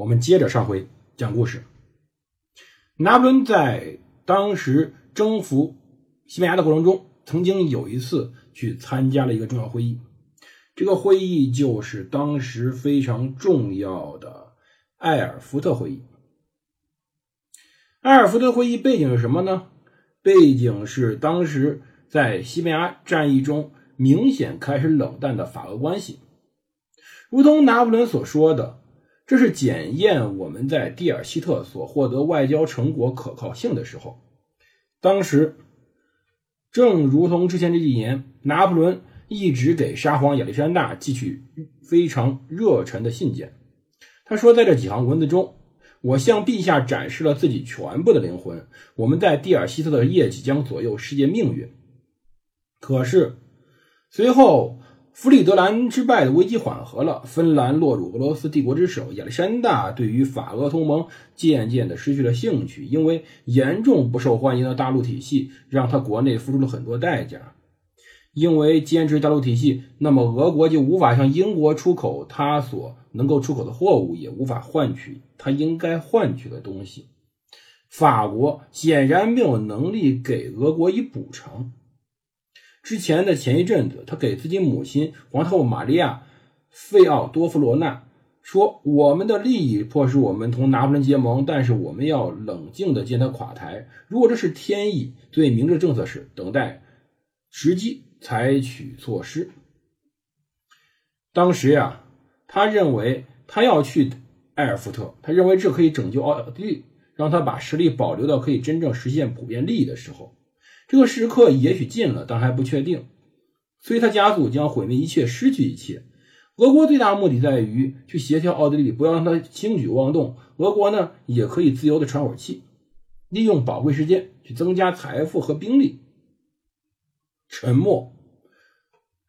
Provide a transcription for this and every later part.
我们接着上回讲故事。拿破仑在当时征服西班牙的过程中，曾经有一次去参加了一个重要会议。这个会议就是当时非常重要的埃尔福特会议。埃尔福特会议背景是什么呢？背景是当时在西班牙战役中明显开始冷淡的法俄关系。如同拿破仑所说的，这是检验我们在蒂尔希特所获得外交成果可靠性的时候。当时，正如同之前这几年，拿破仑。一直给沙皇亚历山大寄去非常热忱的信件。他说，在这几行文字中，我向陛下展示了自己全部的灵魂。我们在蒂尔希特的业绩将左右世界命运。可是，随后弗里德兰之败的危机缓和了，芬兰落入俄罗斯帝国之手，亚历山大对于法俄同盟渐渐的失去了兴趣，因为严重不受欢迎的大陆体系让他国内付出了很多代价。因为坚持大陆体系，那么俄国就无法向英国出口他所能够出口的货物，也无法换取他应该换取的东西。法国显然没有能力给俄国以补偿。之前的前一阵子，他给自己母亲皇后玛利亚·费奥多夫罗娜说：“我们的利益迫使我们同拿破仑结盟，但是我们要冷静地见他垮台。如果这是天意，最明智的政策是等待时机。”采取措施。当时呀，他认为他要去埃尔福特，他认为这可以拯救奥地利，让他把实力保留到可以真正实现普遍利益的时候。这个时刻也许近了，但还不确定。所以他家族将毁灭一切，失去一切。俄国最大目的在于去协调奥地利，不要让他轻举妄动。俄国呢，也可以自由的喘会气，利用宝贵时间去增加财富和兵力。沉默、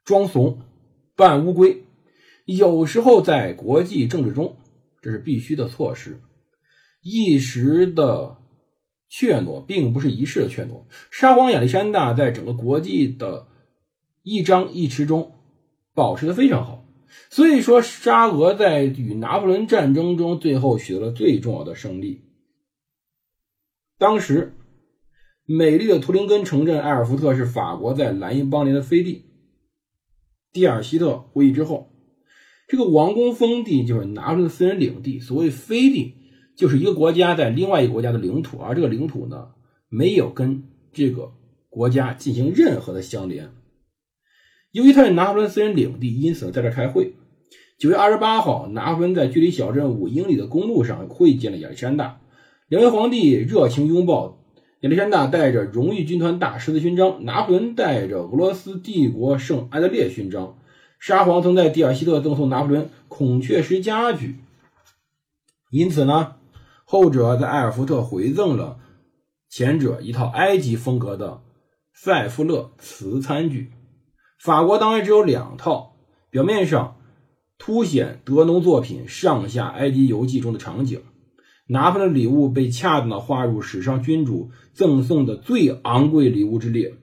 装怂、扮乌龟，有时候在国际政治中，这是必须的措施。一时的怯懦，并不是一世的怯懦。沙皇亚历山大在整个国际的一张一弛中保持的非常好，所以说沙俄在与拿破仑战争中最后取得了最重要的胜利。当时。美丽的图林根城镇埃尔福特是法国在莱茵邦联的飞地。蒂尔希特会议之后，这个王宫封地就是拿破仑的私人领地。所谓飞地，就是一个国家在另外一个国家的领土，而这个领土呢，没有跟这个国家进行任何的相连。由于他是拿破仑私人领地，因此在这开会。九月二十八号，拿破仑在距离小镇五英里的公路上会见了亚历山大，两位皇帝热情拥抱。亚历山大带着荣誉军团大十字勋章，拿破仑带着俄罗斯帝国圣安德烈勋章。沙皇曾在蒂尔希特赠送拿破仑孔雀石家具，因此呢，后者在埃尔福特回赠了前者一套埃及风格的塞夫勒瓷餐具。法国当然只有两套，表面上凸显德农作品《上下埃及游记》中的场景。拿破仑礼物被恰当的划入史上君主赠送的最昂贵礼物之列，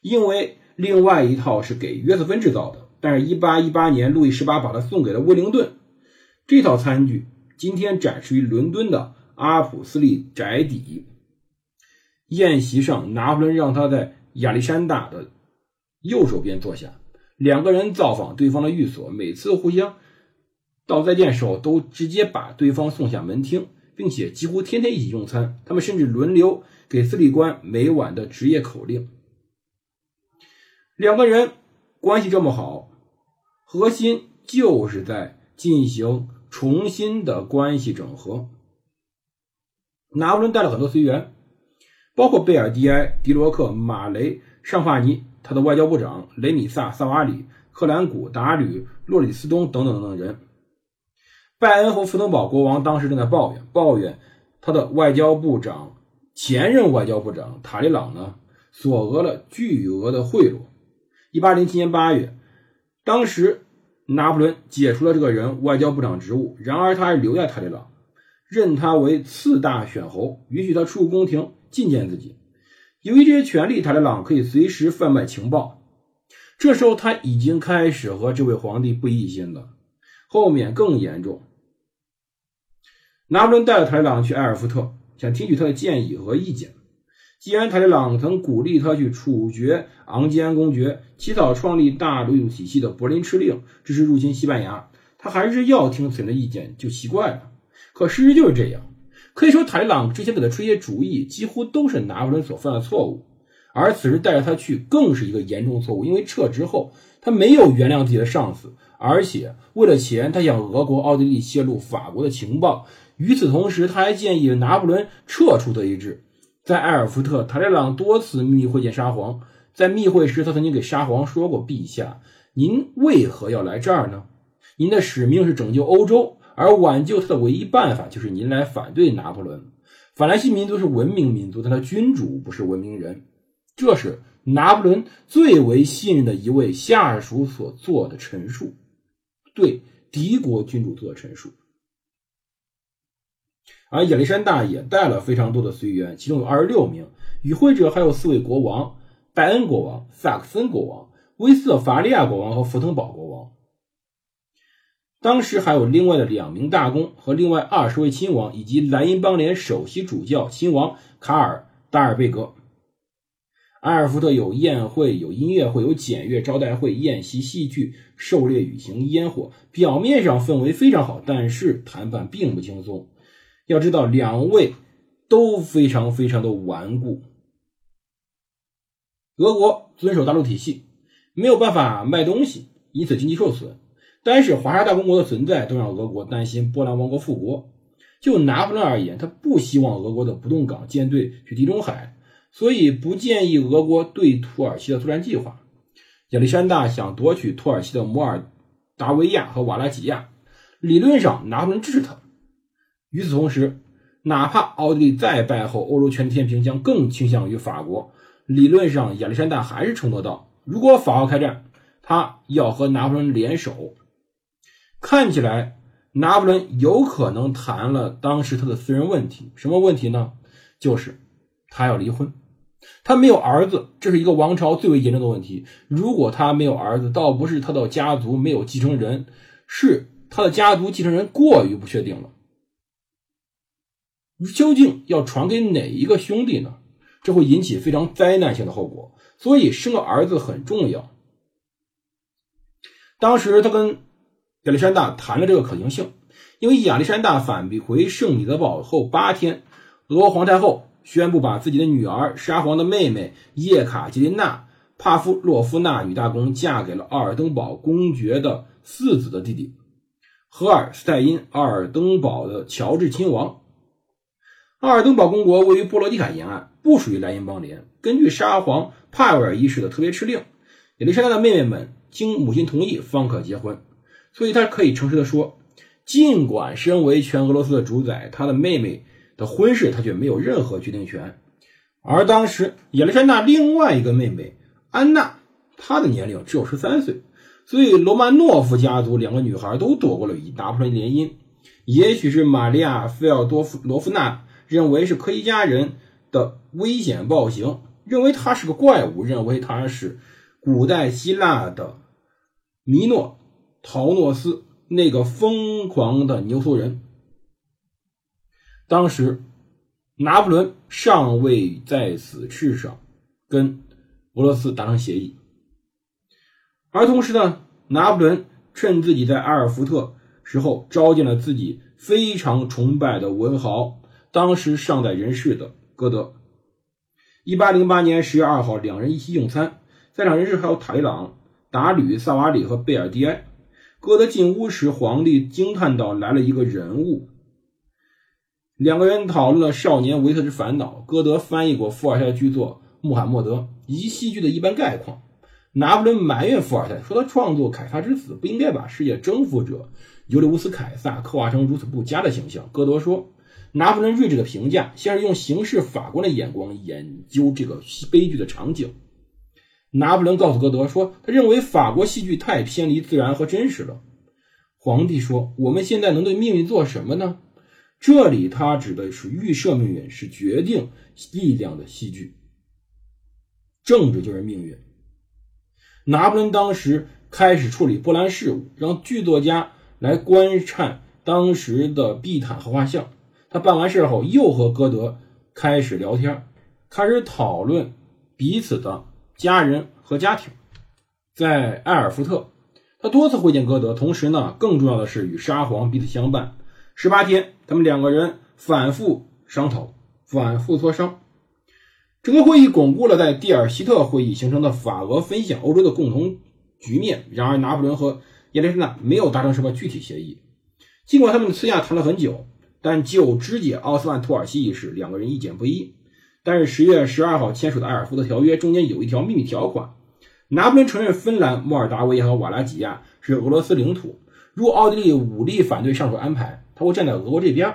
因为另外一套是给约瑟芬制造的，但是1818年路易十八把它送给了威灵顿。这套餐具今天展示于伦敦的阿普斯利宅邸。宴席上，拿破仑让他在亚历山大的右手边坐下，两个人造访对方的寓所，每次互相。道再见时候，都直接把对方送下门厅，并且几乎天天一起用餐。他们甚至轮流给司礼官每晚的职业口令。两个人关系这么好，核心就是在进行重新的关系整合。拿破仑带了很多随员，包括贝尔迪埃、迪罗克、马雷、尚帕尼，他的外交部长雷米萨·萨瓦里、克兰古、达吕、洛里斯东等等等等人。拜恩和福登堡国王当时正在抱怨，抱怨他的外交部长前任外交部长塔利朗呢索讹了巨额的贿赂。一八零七年八月，当时拿破仑解除了这个人外交部长职务，然而他还留在塔利朗，任他为次大选侯，允许他出入宫廷觐见自己。由于这些权利，塔利朗可以随时贩卖情报。这时候他已经开始和这位皇帝不一心了。后面更严重，拿破仑带着塔利朗去埃尔福特，想听取他的建议和意见。既然塔利朗曾鼓励他去处决昂吉安公爵，起草创立大陆体系的柏林敕令，支持入侵西班牙，他还是要听此人的意见，就奇怪了。可事实就是这样。可以说，塔利朗之前给他出一些主意，几乎都是拿破仑所犯的错误。而此时带着他去，更是一个严重错误。因为撤职后，他没有原谅自己的上司，而且为了钱，他向俄国、奥地利泄露法国的情报。与此同时，他还建议拿破仑撤出德意志。在埃尔福特，塔利朗多次秘密会见沙皇。在密会时，他曾经给沙皇说过：“陛下，您为何要来这儿呢？您的使命是拯救欧洲，而挽救他的唯一办法就是您来反对拿破仑。法兰西民族是文明民族，但他君主不是文明人。”这是拿破仑最为信任的一位下属所做的陈述，对敌国君主做的陈述。而亚历山大也带了非常多的随员，其中有二十六名。与会者还有四位国王：拜恩国王、萨克森国王、威斯特伐利亚国王和福腾堡国王。当时还有另外的两名大公和另外二十位亲王，以及莱茵邦联首席主教亲王卡尔达尔贝格。埃尔福特有宴会，有音乐会，有检阅招待会、宴席、戏剧、狩猎、旅行、烟火。表面上氛围非常好，但是谈判并不轻松。要知道，两位都非常非常的顽固。俄国遵守大陆体系，没有办法卖东西，因此经济受损。单是华沙大公国的存在，都让俄国担心波兰王国复国。就拿破仑而言，他不希望俄国的不动港舰队去地中海。所以不建议俄国对土耳其的作战计划。亚历山大想夺取土耳其的摩尔达维亚和瓦拉几亚，理论上拿破仑支持他。与此同时，哪怕奥地利再败后，欧洲全天平将更倾向于法国。理论上，亚历山大还是承诺到，如果法奥开战，他要和拿破仑联手。看起来，拿破仑有可能谈了当时他的私人问题。什么问题呢？就是他要离婚。他没有儿子，这是一个王朝最为严重的问题。如果他没有儿子，倒不是他的家族没有继承人，是他的家族继承人过于不确定了。究竟要传给哪一个兄弟呢？这会引起非常灾难性的后果。所以生个儿子很重要。当时他跟亚历山大谈了这个可行性，因为亚历山大返回圣彼得堡后八天，俄皇太后。宣布把自己的女儿沙皇的妹妹叶卡捷琳娜·帕夫洛夫娜女大公嫁给了奥尔登堡公爵的四子的弟弟荷尔斯泰因·奥尔登堡的乔治亲王。奥尔登堡公国位于波罗的海沿岸，不属于莱茵邦联。根据沙皇帕维尔一世的特别敕令，亚历山大的妹妹们经母亲同意方可结婚。所以，他可以诚实的说，尽管身为全俄罗斯的主宰，他的妹妹。的婚事，他却没有任何决定权。而当时亚历山大另外一个妹妹安娜，她的年龄只有十三岁，所以罗曼诺夫家族两个女孩都躲过了与拿破仑联姻。也许是玛利亚·费奥多夫罗夫娜认为是科伊家人的危险暴行，认为他是个怪物，认为他是古代希腊的米诺陶诺斯那个疯狂的牛头人。当时，拿破仑尚未在此事上跟俄罗斯达成协议，而同时呢，拿破仑趁自己在阿尔福特时候召见了自己非常崇拜的文豪，当时尚在人世的歌德。一八零八年十月二号，两人一起用餐，在场人士还有塔利朗、达吕、萨瓦里和贝尔迪埃。歌德进屋时，皇帝惊叹道：“来了一个人物。”两个人讨论了少年维特之烦恼。歌德翻译过伏尔泰的剧作《穆罕默德》以及戏剧的一般概况。拿破仑埋怨伏尔泰，说他创作《凯撒之死》不应该把世界征服者尤利乌斯·凯撒刻画成如此不佳的形象。歌德说，拿破仑睿智的评价，先是用刑事法官的眼光研究这个悲剧的场景。拿破仑告诉歌德说，他认为法国戏剧太偏离自然和真实了。皇帝说，我们现在能对命运做什么呢？这里他指的是预设命运，是决定力量的戏剧。政治就是命运。拿破仑当时开始处理波兰事务，让剧作家来观看当时的地毯和画像。他办完事后，又和歌德开始聊天，开始讨论彼此的家人和家庭。在埃尔福特，他多次会见歌德，同时呢，更重要的是与沙皇彼此相伴。十八天，他们两个人反复商讨，反复磋商。整个会议巩固了在蒂尔希特会议形成的法俄分享欧洲的共同局面。然而，拿破仑和亚历山大没有达成什么具体协议，尽管他们私下谈了很久。但就肢解奥斯曼土耳其一事，两个人意见不一。但是十月十二号签署的埃尔福特条约中间有一条秘密条款：拿破仑承认芬兰、莫尔达维亚和瓦拉几亚是俄罗斯领土。如果奥地利武力反对上述安排，他会站在俄国这边。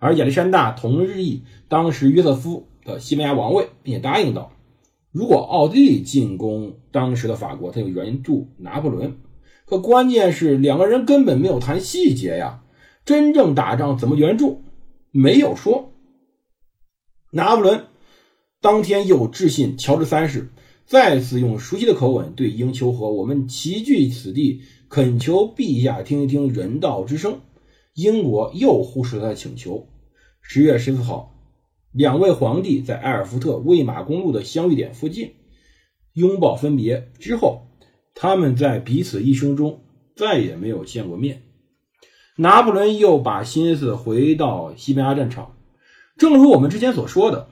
而亚历山大同日意当时约瑟夫的西班牙王位，并且答应道：如果奥地利进攻当时的法国，他就援助拿破仑。可关键是两个人根本没有谈细节呀。真正打仗怎么援助？没有说。拿破仑当天又致信乔治三世，再次用熟悉的口吻对英求和：“我们齐聚此地，恳求陛下听一听人道之声。”英国又忽视了他的请求。十月十四号，两位皇帝在埃尔福特魏玛公路的相遇点附近拥抱分别之后，他们在彼此一生中再也没有见过面。拿破仑又把心思回到西班牙战场，正如我们之前所说的，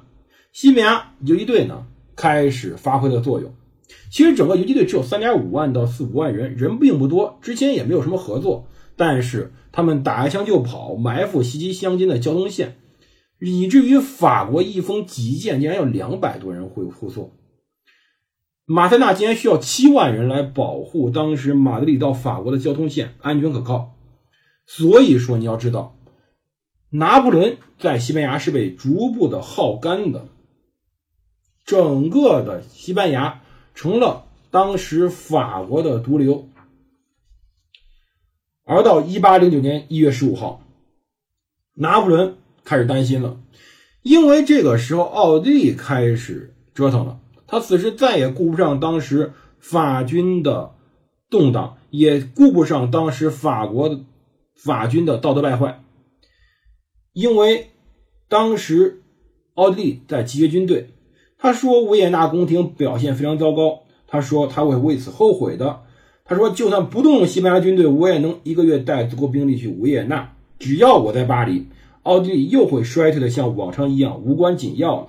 西班牙游击队呢开始发挥了作用。其实整个游击队只有三点五万到四五万人，人并不多，之前也没有什么合作，但是他们打一枪就跑，埋伏袭击乡间的交通线，以至于法国一封急件竟然有两百多人会护送。马塞纳竟然需要七万人来保护当时马德里到法国的交通线安全可靠。所以说，你要知道，拿破仑在西班牙是被逐步的耗干的，整个的西班牙成了当时法国的毒瘤。而到一八零九年一月十五号，拿破仑开始担心了，因为这个时候奥地利开始折腾了，他此时再也顾不上当时法军的动荡，也顾不上当时法国的。法军的道德败坏，因为当时奥地利在集结军队。他说维也纳宫廷表现非常糟糕，他说他会为此后悔的。他说就算不动用西班牙军队，我也能一个月带足够兵力去维也纳。只要我在巴黎，奥地利又会衰退的像往常一样无关紧要了。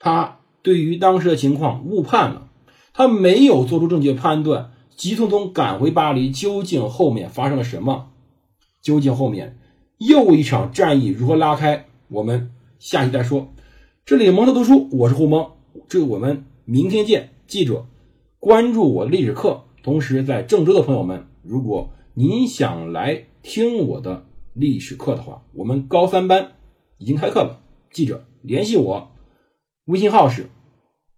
他对于当时的情况误判了，他没有做出正确判断，急匆匆赶回巴黎。究竟后面发生了什么？究竟后面又一场战役如何拉开？我们下期再说。这里蒙特读书，我是胡蒙，这我们明天见。记者关注我历史课，同时在郑州的朋友们，如果您想来听我的历史课的话，我们高三班已经开课了。记者联系我，微信号是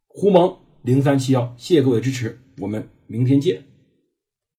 胡蒙零三七幺。谢谢各位支持，我们明天见。